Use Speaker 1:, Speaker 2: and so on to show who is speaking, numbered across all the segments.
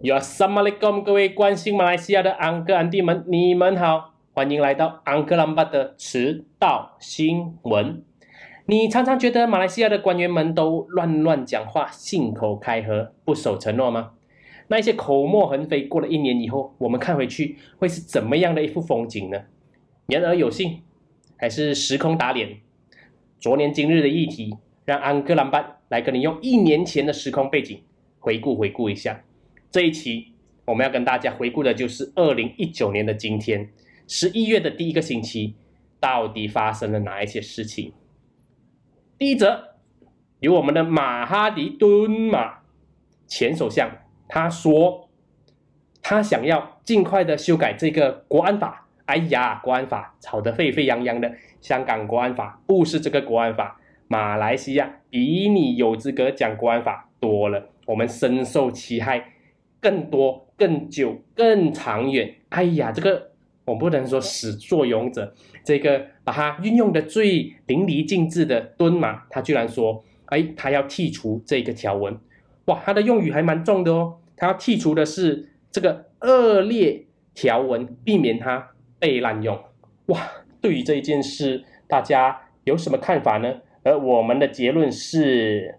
Speaker 1: 有什么来跟各位关心马来西亚的安哥安弟们，你们好，欢迎来到安哥兰巴的迟到新闻。你常常觉得马来西亚的官员们都乱乱讲话，信口开河，不守承诺吗？那一些口沫横飞，过了一年以后，我们看回去会是怎么样的一幅风景呢？言而有信，还是时空打脸？昨年今日的议题，让安哥兰巴来跟你用一年前的时空背景回顾回顾一下。这一期我们要跟大家回顾的就是二零一九年的今天，十一月的第一个星期，到底发生了哪一些事情？第一则，由我们的马哈迪敦马前首相他说，他想要尽快的修改这个国安法。哎呀，国安法吵得沸沸扬扬的，香港国安法不是这个国安法，马来西亚比你有资格讲国安法多了，我们深受其害。更多、更久、更长远。哎呀，这个我不能说始作俑者，这个把它运用的最淋漓尽致的敦马，他居然说：“哎，他要剔除这个条文。”哇，他的用语还蛮重的哦。他要剔除的是这个恶劣条文，避免它被滥用。哇，对于这一件事，大家有什么看法呢？而我们的结论是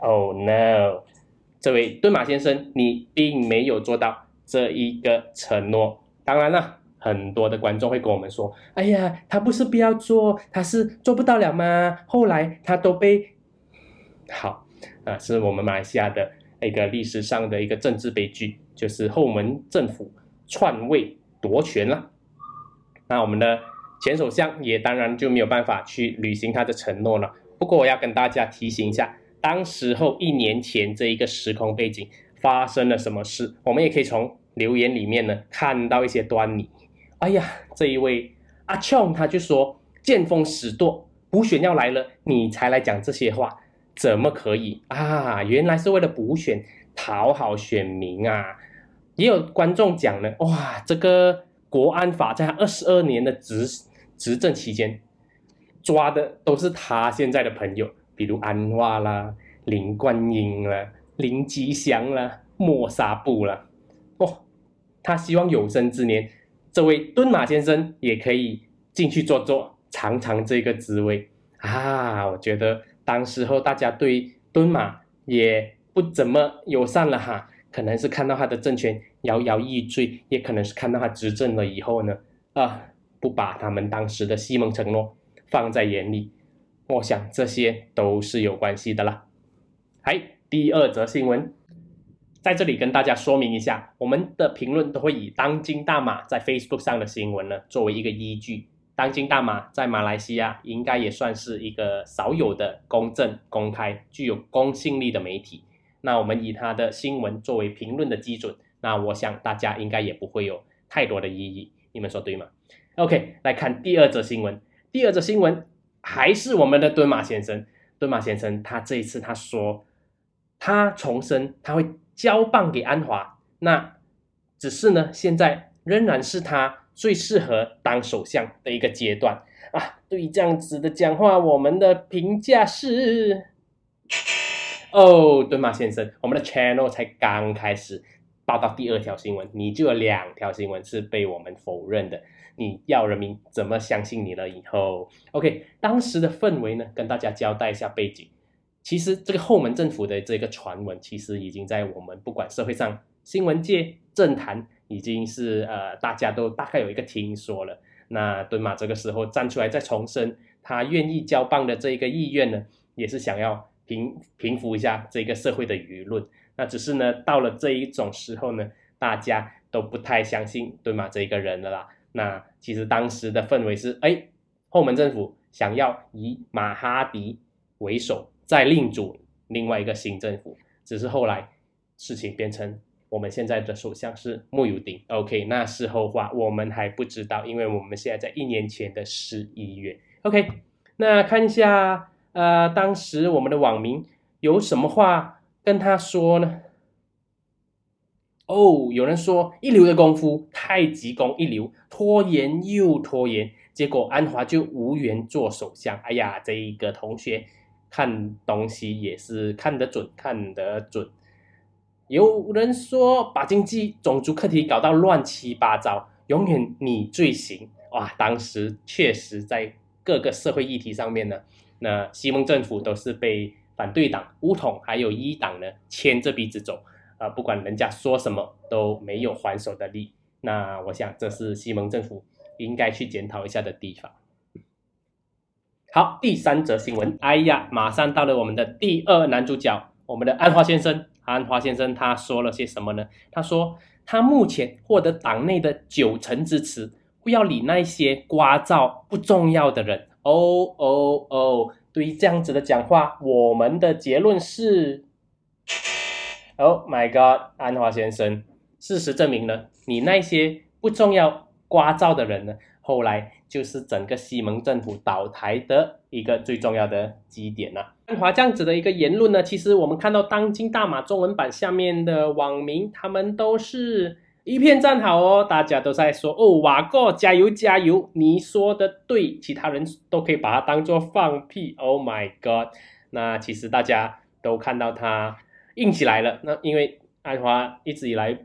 Speaker 1: ：Oh no！这位敦马先生，你并没有做到这一个承诺。当然了，很多的观众会跟我们说：“哎呀，他不是不要做，他是做不到了吗？”后来他都被好啊，是我们马来西亚的一个历史上的一个政治悲剧，就是后门政府篡位夺权了。那我们的前首相也当然就没有办法去履行他的承诺了。不过我要跟大家提醒一下。当时候一年前这一个时空背景发生了什么事？我们也可以从留言里面呢看到一些端倪。哎呀，这一位阿琼他就说见风使舵，补选要来了，你才来讲这些话，怎么可以啊？原来是为了补选讨好选民啊！也有观众讲呢，哇，这个国安法在二十二年的执执政期间抓的都是他现在的朋友。比如安化啦、林冠英啦、林吉祥啦、莫沙布啦，哦，他希望有生之年，这位敦马先生也可以进去坐坐，尝尝这个滋味啊！我觉得当时候大家对敦马也不怎么友善了哈，可能是看到他的政权摇摇欲坠，也可能是看到他执政了以后呢，啊，不把他们当时的西蒙承诺放在眼里。我想这些都是有关系的啦。还第二则新闻，在这里跟大家说明一下，我们的评论都会以当今大马在 Facebook 上的新闻呢作为一个依据。当今大马在马来西亚应该也算是一个少有的公正、公开、具有公信力的媒体。那我们以它的新闻作为评论的基准，那我想大家应该也不会有太多的异议。你们说对吗？OK，来看第二则新闻。第二则新闻。还是我们的敦马先生，敦马先生，他这一次他说，他重申他会交棒给安华，那只是呢，现在仍然是他最适合当首相的一个阶段啊。对于这样子的讲话，我们的评价是，哦，敦马先生，我们的 channel 才刚开始报道第二条新闻，你就有两条新闻是被我们否认的。你要人民怎么相信你了？以后，OK，当时的氛围呢？跟大家交代一下背景。其实这个后门政府的这个传闻，其实已经在我们不管社会上、新闻界、政坛，已经是呃大家都大概有一个听说了。那敦马这个时候站出来再重申他愿意交棒的这一个意愿呢，也是想要平平复一下这个社会的舆论。那只是呢，到了这一种时候呢，大家都不太相信敦马这一个人了啦。那其实当时的氛围是，哎，后门政府想要以马哈迪为首，再另组另外一个新政府。只是后来事情变成我们现在的首相是穆尤丁。OK，那是后话，我们还不知道，因为我们现在在一年前的十一月。OK，那看一下，呃，当时我们的网民有什么话跟他说呢？哦，有人说一流的功夫，太极功一流，拖延又拖延，结果安华就无缘做首相。哎呀，这一个同学看东西也是看得准，看得准。有人说把经济种族课题搞到乱七八糟，永远你最行哇！当时确实在各个社会议题上面呢，那西蒙政府都是被反对党乌统还有一党呢牵着鼻子走啊，不管人家说什么都没有还手的力。那我想这是西蒙政府应该去检讨一下的地方。好，第三则新闻，哎呀，马上到了我们的第二男主角，我们的安华先生。安华先生他说了些什么呢？他说他目前获得党内的九成支持，不要理那些聒噪不重要的人。哦哦哦，对于这样子的讲话，我们的结论是，Oh my God，安华先生，事实证明呢，你那些不重要聒噪的人呢？后来就是整个西蒙政府倒台的一个最重要的基点了。安华这样子的一个言论呢，其实我们看到当今大马中文版下面的网民，他们都是一片赞好哦，大家都在说哦，瓦哥加油加油，你说的对，其他人都可以把它当做放屁。Oh my god！那其实大家都看到他硬起来了。那因为安华一直以来。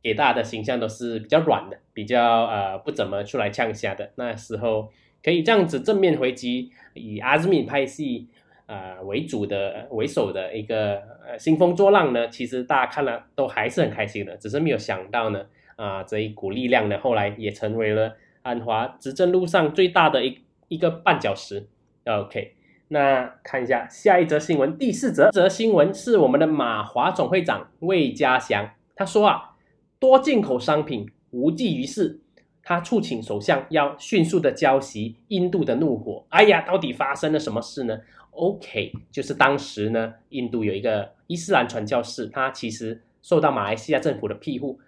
Speaker 1: 给大家的形象都是比较软的，比较呃不怎么出来呛虾的。那时候可以这样子正面回击，以阿兹敏派系呃为主的为首的一个呃兴风作浪呢，其实大家看了都还是很开心的。只是没有想到呢，啊这一股力量呢，后来也成为了安华执政路上最大的一一个绊脚石。OK，那看一下下一则新闻，第四则则新闻是我们的马华总会长魏家祥，他说啊。多进口商品无济于事，他促请首相要迅速的浇熄印度的怒火。哎呀，到底发生了什么事呢？OK，就是当时呢，印度有一个伊斯兰传教士，他其实受到马来西亚政府的庇护，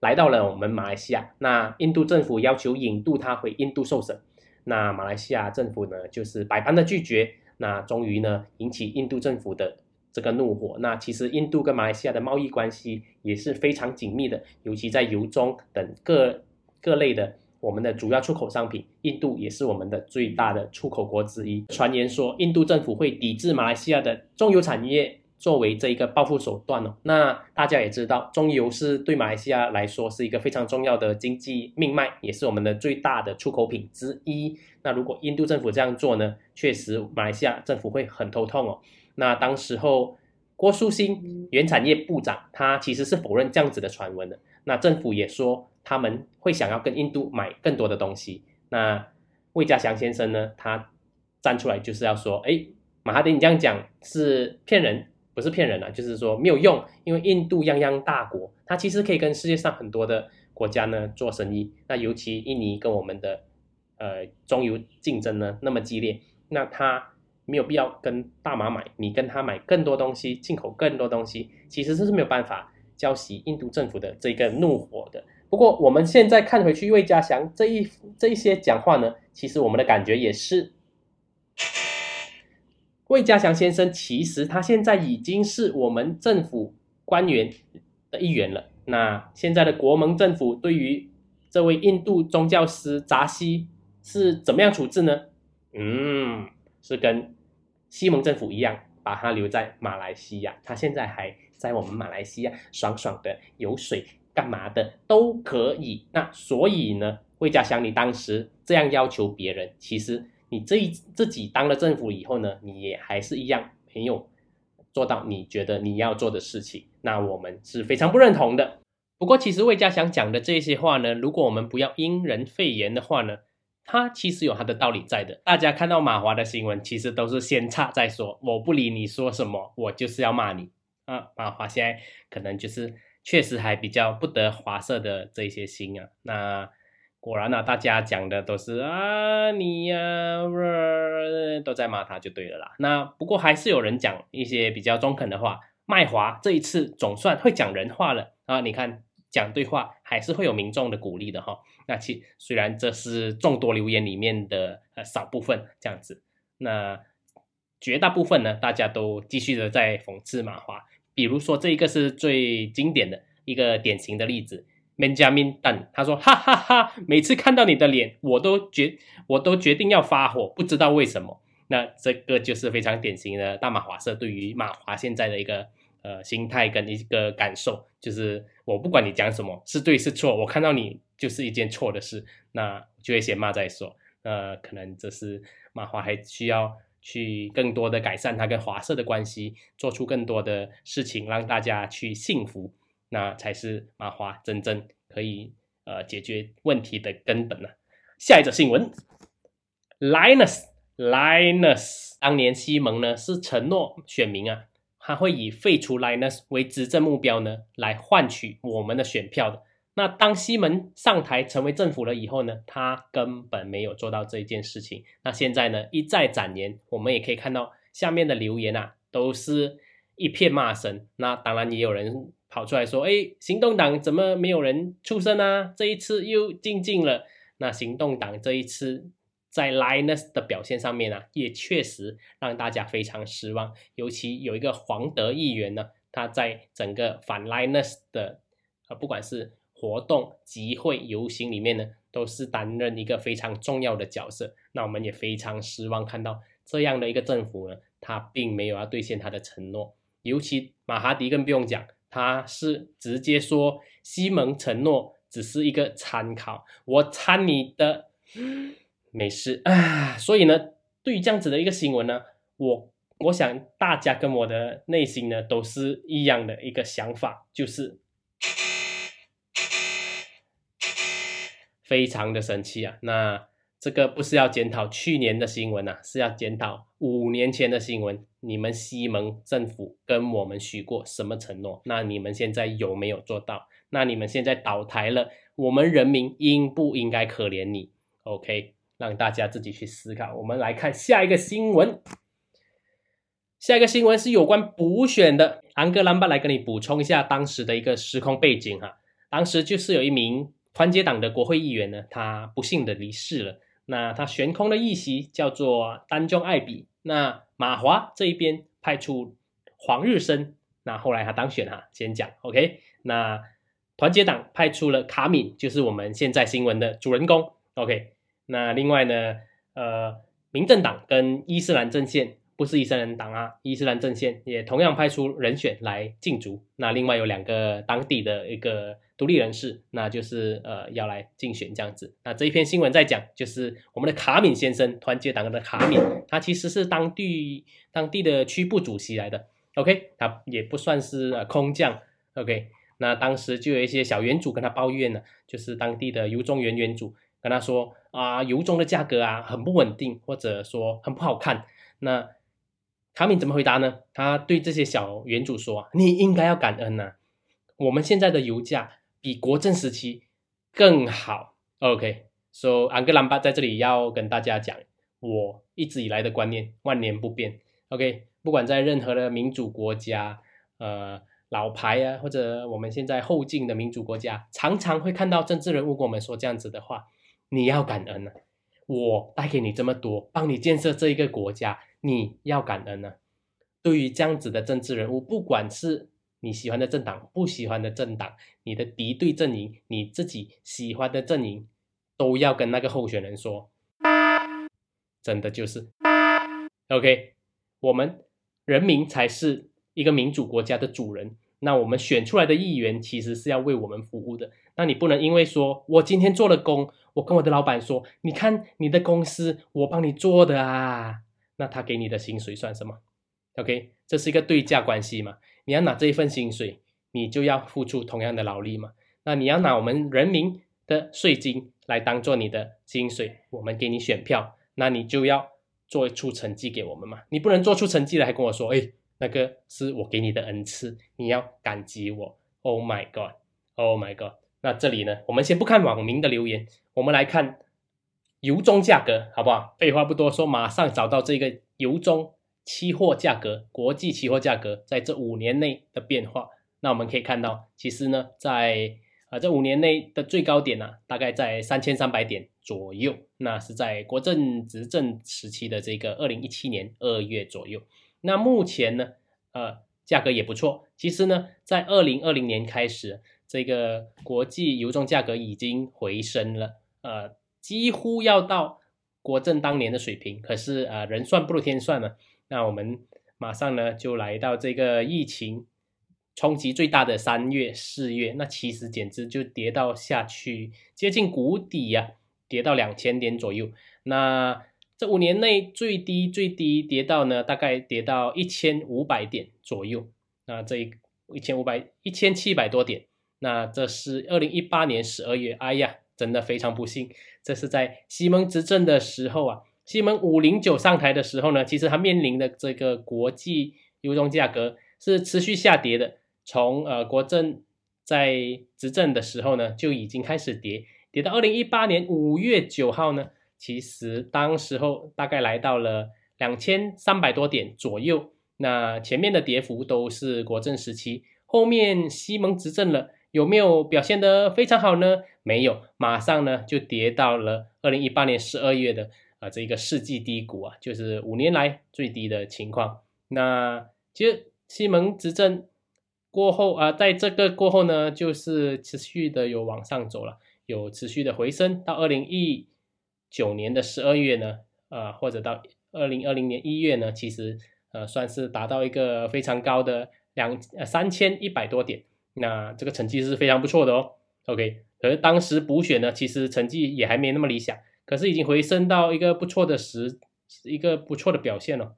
Speaker 1: 来到了我们马来西亚。那印度政府要求引渡他回印度受审，那马来西亚政府呢，就是百般的拒绝。那终于呢，引起印度政府的。这个怒火，那其实印度跟马来西亚的贸易关系也是非常紧密的，尤其在油中等各各类的我们的主要出口商品，印度也是我们的最大的出口国之一。传言说，印度政府会抵制马来西亚的中油产业，作为这一个报复手段哦。那大家也知道，中油是对马来西亚来说是一个非常重要的经济命脉，也是我们的最大的出口品之一。那如果印度政府这样做呢，确实马来西亚政府会很头痛哦。那当时候，郭树新原产业部长，他其实是否认这样子的传闻的。那政府也说他们会想要跟印度买更多的东西。那魏家祥先生呢，他站出来就是要说，哎，马哈迪你这样讲是骗人，不是骗人啊，就是说没有用，因为印度泱泱大国，它其实可以跟世界上很多的国家呢做生意。那尤其印尼跟我们的呃中油竞争呢那么激烈，那它。没有必要跟大马买，你跟他买更多东西，进口更多东西，其实这是没有办法浇熄印度政府的这个怒火的。不过我们现在看回去，魏家祥这一这一些讲话呢，其实我们的感觉也是，魏家祥先生其实他现在已经是我们政府官员的一员了。那现在的国盟政府对于这位印度宗教师扎西是怎么样处置呢？嗯，是跟。西蒙政府一样，把他留在马来西亚，他现在还在我们马来西亚爽爽的游水，干嘛的都可以。那所以呢，魏家祥，你当时这样要求别人，其实你这一自己当了政府以后呢，你也还是一样没有做到你觉得你要做的事情。那我们是非常不认同的。不过，其实魏家祥讲的这些话呢，如果我们不要因人废言的话呢？他其实有他的道理在的。大家看到马华的新闻，其实都是先插再说。我不理你说什么，我就是要骂你啊！马华现在可能就是确实还比较不得华色的这些心啊。那果然呢，大家讲的都是啊你呀，都在骂他就对了啦。那不过还是有人讲一些比较中肯的话。麦华这一次总算会讲人话了啊！你看。讲对话还是会有民众的鼓励的哈。那其虽然这是众多留言里面的呃少部分这样子，那绝大部分呢，大家都继续的在讽刺马华。比如说这一个是最经典的一个典型的例子，Benjamin Dun，他说哈哈哈，每次看到你的脸，我都决我都决定要发火，不知道为什么。那这个就是非常典型的大马华社对于马华现在的一个呃心态跟一个感受，就是我不管你讲什么是对是错，我看到你就是一件错的事，那就会先骂再说。呃，可能这是马华还需要去更多的改善他跟华社的关系，做出更多的事情，让大家去幸福，那才是麻花真正可以呃解决问题的根本呢。下一则新闻，Linus Linus，当年西蒙呢是承诺选民啊，他会以废除 Linus 为执政目标呢，来换取我们的选票的。那当西蒙上台成为政府了以后呢，他根本没有做到这一件事情。那现在呢，一再展言，我们也可以看到下面的留言啊，都是一片骂声。那当然也有人跑出来说：“哎，行动党怎么没有人出声啊？这一次又静静了。”那行动党这一次在 Linus 的表现上面啊，也确实让大家非常失望。尤其有一个黄德议员呢，他在整个反 Linus 的呃，不管是活动、集会、游行里面呢，都是担任一个非常重要的角色。那我们也非常失望，看到这样的一个政府呢，他并没有要兑现他的承诺。尤其马哈迪更不用讲，他是直接说西蒙承诺只是一个参考，我参你的，没事啊。所以呢，对于这样子的一个新闻呢，我我想大家跟我的内心呢都是一样的一个想法，就是。非常的生气啊！那这个不是要检讨去年的新闻呐，是要检讨五年前的新闻。你们西蒙政府跟我们许过什么承诺？那你们现在有没有做到？那你们现在倒台了，我们人民应不应该可怜你？OK，让大家自己去思考。我们来看下一个新闻，下一个新闻是有关补选的。安格兰巴来跟你补充一下当时的一个时空背景哈，当时就是有一名。团结党的国会议员呢，他不幸的离世了。那他悬空的议席叫做丹中爱比。那马华这一边派出黄日升，那后来他当选哈，先讲 OK。那团结党派出了卡敏，就是我们现在新闻的主人公 OK。那另外呢，呃，民政党跟伊斯兰阵线。不是伊斯兰党啊，伊斯兰阵线也同样派出人选来竞逐。那另外有两个当地的一个独立人士，那就是呃要来竞选这样子。那这一篇新闻在讲，就是我们的卡敏先生，团结党的卡敏，他其实是当地当地的区部主席来的。OK，他也不算是呃空降。OK，那当时就有一些小园主跟他抱怨呢，就是当地的油中园园主跟他说啊，油中的价格啊很不稳定，或者说很不好看。那卡敏怎么回答呢？他对这些小园主说：“你应该要感恩呐，我们现在的油价比国政时期更好。” OK，so 安格兰巴在这里要跟大家讲，我一直以来的观念万年不变。OK，不管在任何的民主国家，呃，老牌啊，或者我们现在后进的民主国家，常常会看到政治人物跟我们说这样子的话：“你要感恩呐，我带给你这么多，帮你建设这一个国家。”你要感恩呢。对于这样子的政治人物，不管是你喜欢的政党、不喜欢的政党，你的敌对阵营、你自己喜欢的阵营，都要跟那个候选人说，真的就是 OK。我们人民才是一个民主国家的主人，那我们选出来的议员其实是要为我们服务的。那你不能因为说我今天做了工，我跟我的老板说，你看你的公司我帮你做的啊。那他给你的薪水算什么？OK，这是一个对价关系嘛？你要拿这一份薪水，你就要付出同样的劳力嘛？那你要拿我们人民的税金来当做你的薪水，我们给你选票，那你就要做出成绩给我们嘛？你不能做出成绩来还跟我说，哎，那个是我给你的恩赐，你要感激我。Oh my god，Oh my god。那这里呢，我们先不看网民的留言，我们来看。油中价格好不好？废话不多说，马上找到这个油中期货价格，国际期货价格在这五年内的变化。那我们可以看到，其实呢，在啊这五年内的最高点呢，大概在三千三百点左右。那是在国政执政时期的这个二零一七年二月左右。那目前呢，呃，价格也不错。其实呢，在二零二零年开始，这个国际油中价格已经回升了，呃。几乎要到国政当年的水平，可是啊，人算不如天算嘛。那我们马上呢就来到这个疫情冲击最大的三月、四月，那其实简直就跌到下去，接近谷底呀，跌到两千点左右。那这五年内最低最低跌到呢，大概跌到一千五百点左右。那这一一千五百一千七百多点，那这是二零一八年十二月，哎呀，真的非常不幸，这是在西蒙执政的时候啊，西蒙五零九上台的时候呢，其实他面临的这个国际油中价格是持续下跌的。从呃国政在执政的时候呢，就已经开始跌，跌到二零一八年五月九号呢，其实当时候大概来到了两千三百多点左右。那前面的跌幅都是国政时期，后面西蒙执政了，有没有表现得非常好呢？没有，马上呢就跌到了二零一八年十二月的啊这一个世纪低谷啊，就是五年来最低的情况。那其实西蒙执政。过后啊，在这个过后呢，就是持续的有往上走了，有持续的回升。到二零一九年的十二月呢，啊，或者到二零二零年一月呢，其实呃算是达到一个非常高的两呃三千一百多点，那这个成绩是非常不错的哦。OK，可是当时补选呢，其实成绩也还没那么理想，可是已经回升到一个不错的时，一个不错的表现了。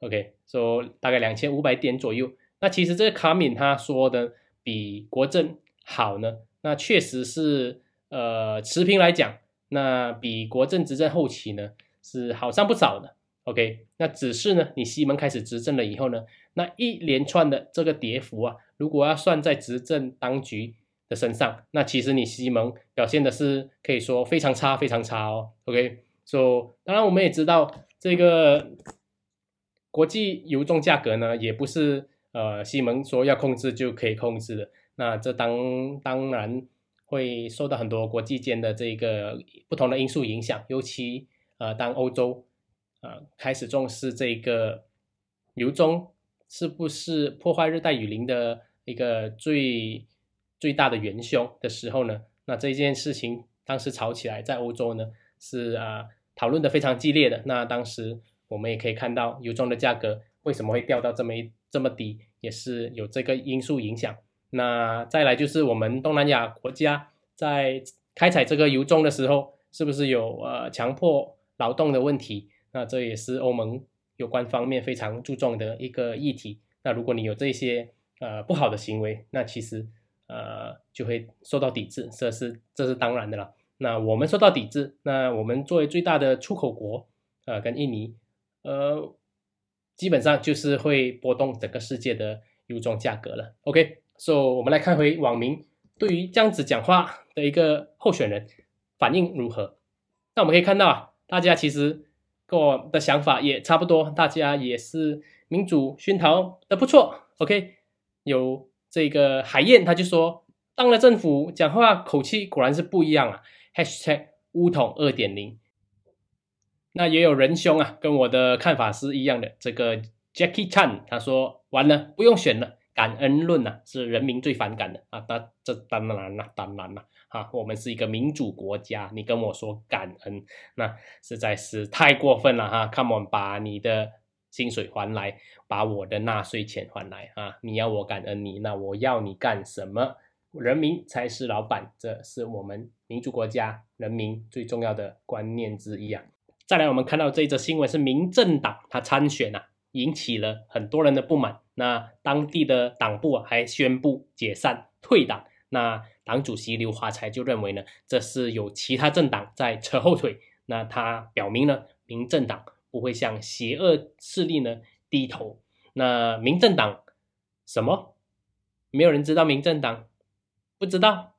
Speaker 1: OK，说大概两千五百点左右。那其实这个卡敏他说的比国政好呢，那确实是呃持平来讲，那比国政执政后期呢是好上不少的。OK，那只是呢，你西门开始执政了以后呢，那一连串的这个跌幅啊，如果要算在执政当局的身上，那其实你西蒙表现的是可以说非常差，非常差哦。OK，所以当然我们也知道这个国际油重价格呢，也不是。呃，西蒙说要控制就可以控制的，那这当当然会受到很多国际间的这个不同的因素影响，尤其呃，当欧洲啊开始重视这个油中是不是破坏热带雨林的一个最最大的元凶的时候呢，那这件事情当时吵起来，在欧洲呢是啊讨论的非常激烈的。那当时我们也可以看到油中的价格为什么会掉到这么。这么低也是有这个因素影响。那再来就是我们东南亚国家在开采这个油中的时候，是不是有呃强迫劳动的问题？那这也是欧盟有关方面非常注重的一个议题。那如果你有这些呃不好的行为，那其实呃就会受到抵制，这是这是当然的了。那我们受到抵制，那我们作为最大的出口国，呃，跟印尼，呃。基本上就是会波动整个世界的油种价格了。OK，so 我们来看回网民对于这样子讲话的一个候选人反应如何。那我们可以看到啊，大家其实跟我的想法也差不多，大家也是民主熏陶的不错。OK，有这个海燕他就说，当了政府讲话口气果然是不一样啊。#hashtag 乌统二点零。那也有仁兄啊，跟我的看法是一样的。这个 Jackie Chan 他说完了，不用选了，感恩论呐是人民最反感的啊。那这当然了，当然了啊，我们是一个民主国家，你跟我说感恩，那实在是太过分了哈。Come on，把你的薪水还来，把我的纳税钱还来啊！你要我感恩你，那我要你干什么？人民才是老板，这是我们民主国家人民最重要的观念之一啊。再来，我们看到这则新闻是民政党他参选啊，引起了很多人的不满。那当地的党部还宣布解散退党。那党主席刘华才就认为呢，这是有其他政党在扯后腿。那他表明呢，民政党不会向邪恶势力呢低头。那民政党什么？没有人知道民政党？不知道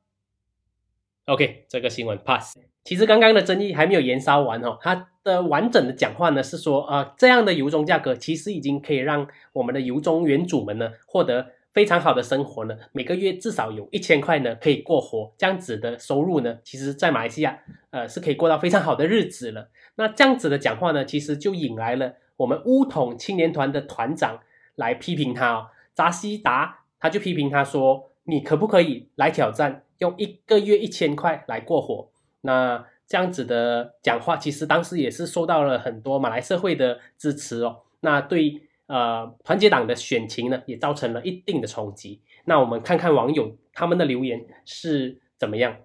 Speaker 1: ？OK，这个新闻 pass。其实刚刚的争议还没有延烧完哦，他的完整的讲话呢是说啊，这样的油中价格其实已经可以让我们的油中原主们呢获得非常好的生活呢，每个月至少有一千块呢可以过活，这样子的收入呢，其实在马来西亚呃是可以过到非常好的日子了。那这样子的讲话呢，其实就引来了我们乌统青年团的团长来批评他哦，扎西达他就批评他说，你可不可以来挑战用一个月一千块来过活？那这样子的讲话，其实当时也是受到了很多马来社会的支持哦。那对呃团结党的选情呢，也造成了一定的冲击。那我们看看网友他们的留言是怎么样。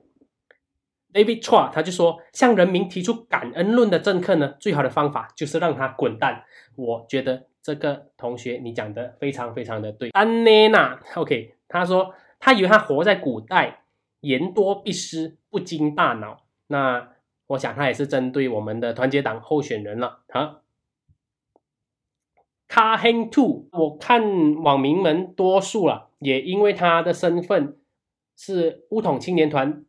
Speaker 1: David Chua 他就说，向人民提出感恩论的政客呢，最好的方法就是让他滚蛋。我觉得这个同学你讲的非常非常的对。安妮娜 OK，他说他以为他活在古代，言多必失，不经大脑。那我想他也是针对我们的团结党候选人了啊。卡 n Two，我看网民们多数了，也因为他的身份是乌统青年团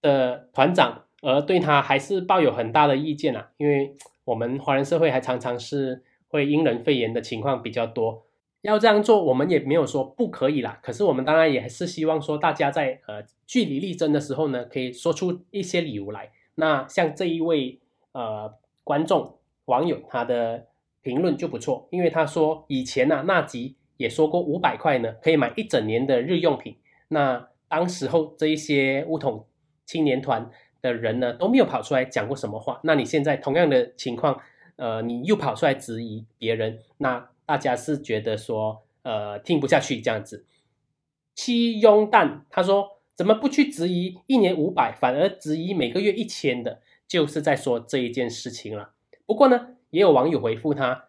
Speaker 1: 的团长，而对他还是抱有很大的意见啊。因为我们华人社会还常常是会因人肺炎的情况比较多，要这样做，我们也没有说不可以啦。可是我们当然也是希望说，大家在呃据理力争的时候呢，可以说出一些理由来。那像这一位呃观众网友他的。评论就不错，因为他说以前呢，纳吉也说过五百块呢可以买一整年的日用品。那当时候这一些乌统青年团的人呢都没有跑出来讲过什么话。那你现在同样的情况，呃，你又跑出来质疑别人，那大家是觉得说呃听不下去这样子。七庸蛋他说怎么不去质疑一年五百，反而质疑每个月一千的，就是在说这一件事情了。不过呢。也有网友回复他，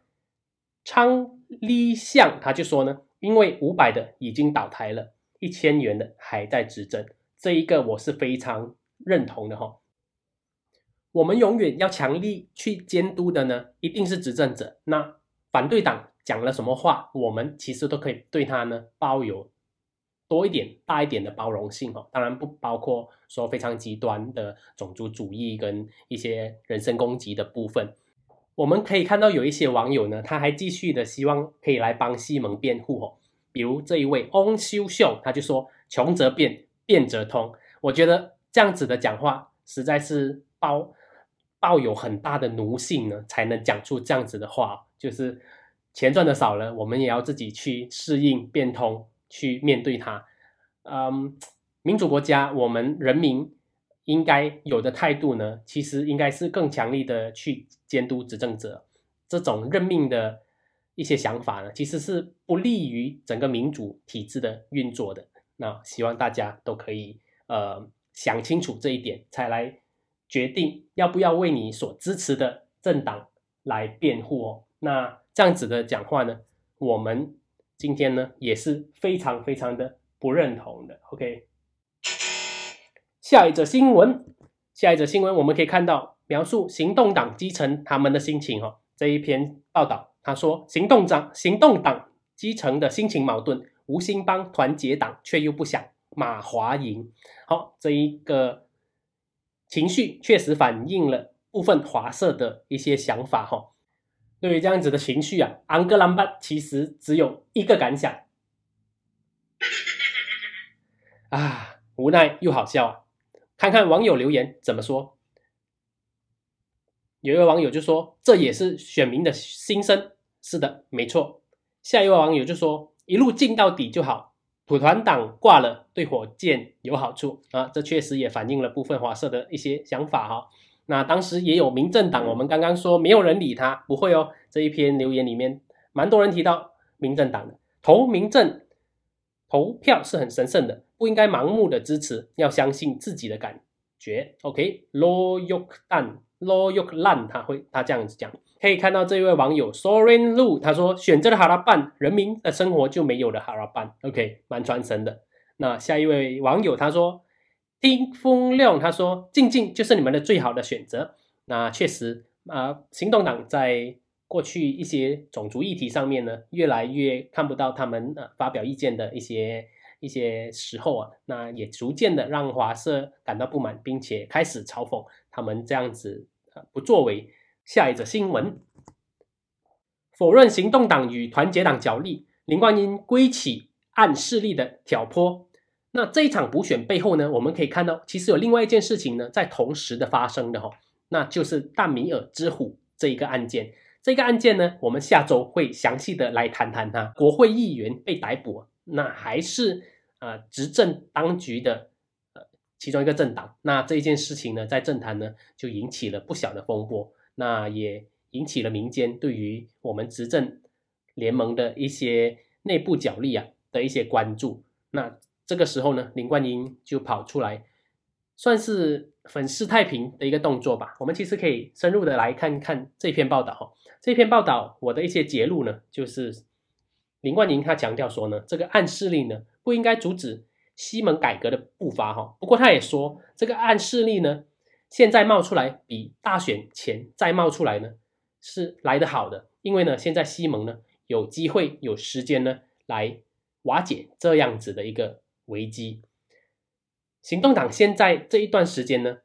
Speaker 1: 昌立相他就说呢，因为五百的已经倒台了，一千元的还在执政，这一个我是非常认同的哈。我们永远要强力去监督的呢，一定是执政者。那反对党讲了什么话，我们其实都可以对他呢抱有多一点、大一点的包容性哈。当然不包括说非常极端的种族主义跟一些人身攻击的部分。我们可以看到有一些网友呢，他还继续的希望可以来帮西蒙辩护哦。比如这一位翁修秀，他就说“穷则变，变则通”。我觉得这样子的讲话实在是抱抱有很大的奴性呢，才能讲出这样子的话。就是钱赚的少了，我们也要自己去适应变通，去面对它。嗯，民主国家，我们人民。应该有的态度呢，其实应该是更强力的去监督执政者。这种任命的一些想法呢，其实是不利于整个民主体制的运作的。那希望大家都可以呃想清楚这一点，才来决定要不要为你所支持的政党来辩护哦。那这样子的讲话呢，我们今天呢也是非常非常的不认同的。OK。下一则新闻，下一则新闻，我们可以看到描述行动党基层他们的心情哈。这一篇报道，他说行动党行动党基层的心情矛盾，吴兴邦团结党却又不想马华赢。好，这一个情绪确实反映了部分华社的一些想法哈。对于这样子的情绪啊，安格兰巴其实只有一个感想啊，无奈又好笑啊。看看网友留言怎么说。有一位网友就说：“这也是选民的心声。”是的，没错。下一位网友就说：“一路进到底就好，土团党挂了，对火箭有好处啊。”这确实也反映了部分华社的一些想法哈。那当时也有民政党，我们刚刚说没有人理他，不会哦。这一篇留言里面，蛮多人提到民政党的投民政。投票是很神圣的，不应该盲目的支持，要相信自己的感觉。OK，Lo Yok Dan，Lo Yok Lan，他会他这样子讲。可以看到这位网友 Soren Lu，他说选择了哈拉办，人民的生活就没有了哈拉办。OK，蛮传神的。那下一位网友他说听风亮，他说静静就是你们的最好的选择。那确实啊，行动党在。过去一些种族议题上面呢，越来越看不到他们呃发表意见的一些一些时候啊，那也逐渐的让华社感到不满，并且开始嘲讽他们这样子呃不作为。下一则新闻，否认行动党与团结党角力，林冠英归起暗势力的挑拨。那这一场补选背后呢，我们可以看到，其实有另外一件事情呢，在同时的发生的哈，那就是淡米尔之虎这一个案件。这个案件呢，我们下周会详细的来谈谈它。国会议员被逮捕，那还是呃执政当局的呃其中一个政党。那这一件事情呢，在政坛呢就引起了不小的风波，那也引起了民间对于我们执政联盟的一些内部角力啊的一些关注。那这个时候呢，林冠英就跑出来，算是粉饰太平的一个动作吧。我们其实可以深入的来看看这篇报道哈。这篇报道我的一些结论呢，就是林冠英他强调说呢，这个暗示力呢不应该阻止西蒙改革的步伐哈。不过他也说，这个暗示力呢现在冒出来比大选前再冒出来呢是来得好的，因为呢现在西蒙呢有机会有时间呢来瓦解这样子的一个。危机，行动党现在这一段时间呢，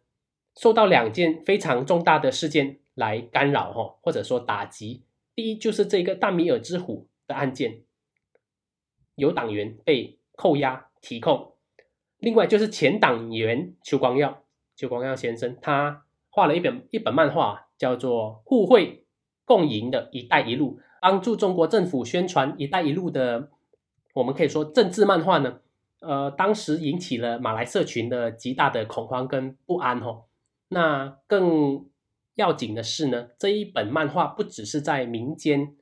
Speaker 1: 受到两件非常重大的事件来干扰哈，或者说打击。第一就是这个大米尔之虎的案件，有党员被扣押提控；另外就是前党员邱光耀，邱光耀先生他画了一本一本漫画，叫做《互惠共赢的一带一路》，帮助中国政府宣传“一带一路”的，我们可以说政治漫画呢。呃，当时引起了马来社群的极大的恐慌跟不安吼。那更要紧的是呢，这一本漫画不只是在民间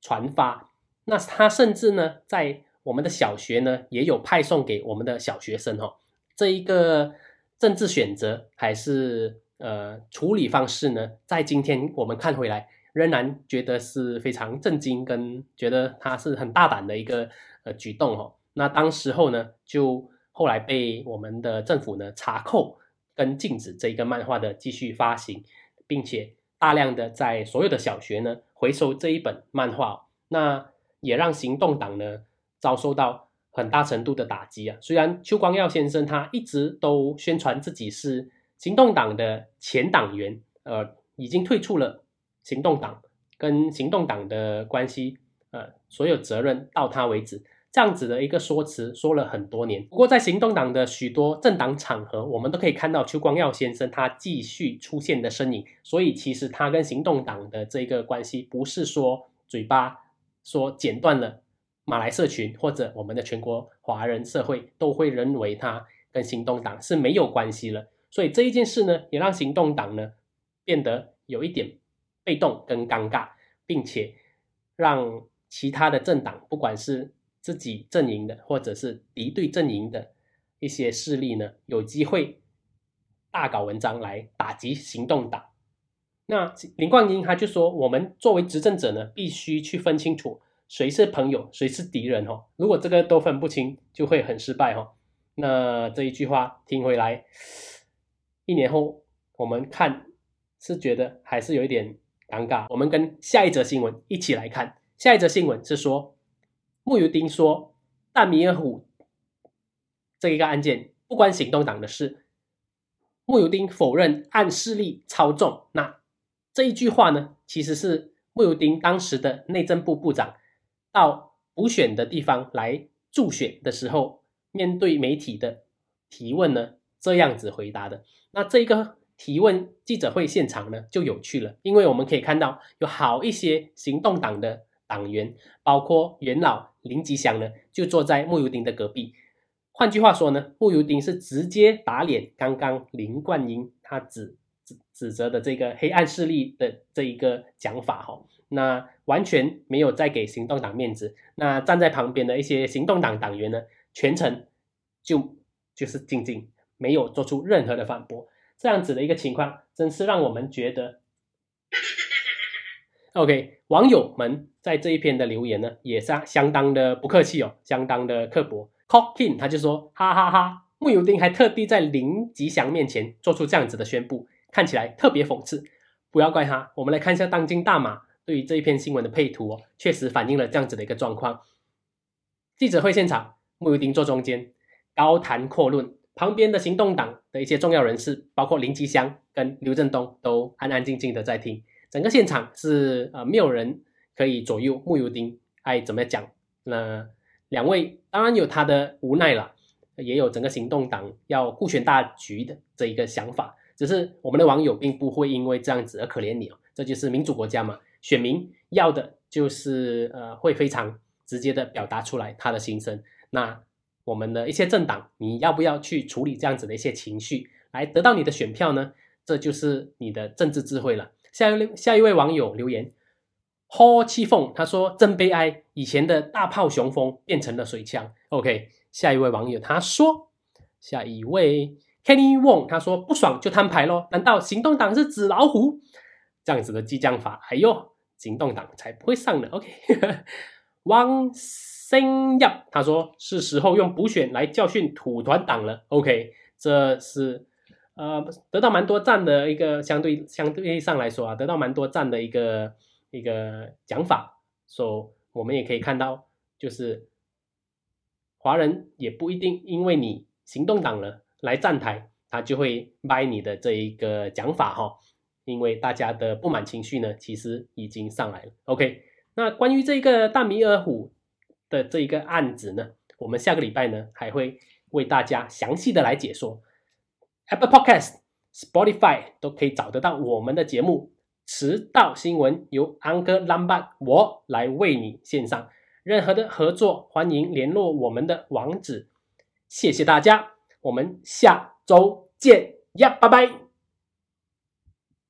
Speaker 1: 传发，那它甚至呢，在我们的小学呢，也有派送给我们的小学生吼。这一个政治选择还是呃处理方式呢，在今天我们看回来，仍然觉得是非常震惊，跟觉得它是很大胆的一个呃举动吼。那当时候呢，就后来被我们的政府呢查扣跟禁止这一个漫画的继续发行，并且大量的在所有的小学呢回收这一本漫画，那也让行动党呢遭受到很大程度的打击啊。虽然邱光耀先生他一直都宣传自己是行动党的前党员，呃，已经退出了行动党，跟行动党的关系，呃，所有责任到他为止。这样子的一个说辞说了很多年，不过在行动党的许多政党场合，我们都可以看到邱光耀先生他继续出现的身影。所以其实他跟行动党的这个关系，不是说嘴巴说剪断了马来社群或者我们的全国华人社会都会认为他跟行动党是没有关系了。所以这一件事呢，也让行动党呢变得有一点被动跟尴尬，并且让其他的政党，不管是自己阵营的，或者是敌对阵营的一些势力呢，有机会大搞文章来打击行动党。那林冠英他就说，我们作为执政者呢，必须去分清楚谁是朋友，谁是敌人哦。如果这个都分不清，就会很失败哦。那这一句话听回来，一年后我们看是觉得还是有一点尴尬。我们跟下一则新闻一起来看，下一则新闻是说。穆尤丁说：“大米尔虎这一个案件不关行动党的事。”穆尤丁否认暗势力操纵。那这一句话呢，其实是穆尤丁当时的内政部部长到补选的地方来助选的时候，面对媒体的提问呢，这样子回答的。那这个提问记者会现场呢，就有趣了，因为我们可以看到有好一些行动党的。党员包括元老林吉祥呢，就坐在穆尤丁的隔壁。换句话说呢，穆尤丁是直接打脸刚刚林冠英他指指指责的这个黑暗势力的这一个讲法哈，那完全没有再给行动党面子。那站在旁边的一些行动党党员呢，全程就就是静静，没有做出任何的反驳。这样子的一个情况，真是让我们觉得。OK，网友们在这一篇的留言呢，也是相当的不客气哦，相当的刻薄。Cockin 他就说，哈哈哈，穆尤丁还特地在林吉祥面前做出这样子的宣布，看起来特别讽刺。不要怪他，我们来看一下当今大马对于这一篇新闻的配图哦，确实反映了这样子的一个状况。记者会现场，穆尤丁坐中间，高谈阔论，旁边的行动党的一些重要人士，包括林吉祥跟刘振东，都安安静静的在听。整个现场是呃没有人可以左右穆尤丁爱怎么讲？那两位当然有他的无奈了，也有整个行动党要顾全大局的这一个想法。只是我们的网友并不会因为这样子而可怜你哦，这就是民主国家嘛，选民要的就是呃会非常直接的表达出来他的心声。那我们的一些政党，你要不要去处理这样子的一些情绪，来得到你的选票呢？这就是你的政治智慧了。下一下一位网友留言：霍气凤他说真悲哀，以前的大炮雄风变成了水枪。OK，下一位网友他说，下一位 Kenny Wong 他说不爽就摊牌咯，难道行动党是纸老虎？这样子的激将法，哎呦，行动党才不会上呢。OK，汪星耀他说是时候用补选来教训土团党了。OK，这是呃得到蛮多赞的一个相对相对上来说啊，得到蛮多赞的一个一个讲法。说我们也可以看到，就是华人也不一定因为你行动党了来站台，他就会掰你的这一个讲法哈。因为大家的不满情绪呢，其实已经上来了。OK，那关于这个大米尔虎的这一个案子呢，我们下个礼拜呢还会为大家详细的来解说。Apple Podcast、Spotify 都可以找得到我们的节目。迟到新闻由安哥 l a m b a 我来为你献上。任何的合作，欢迎联络我们的网址。谢谢大家，我们下周见呀，拜拜。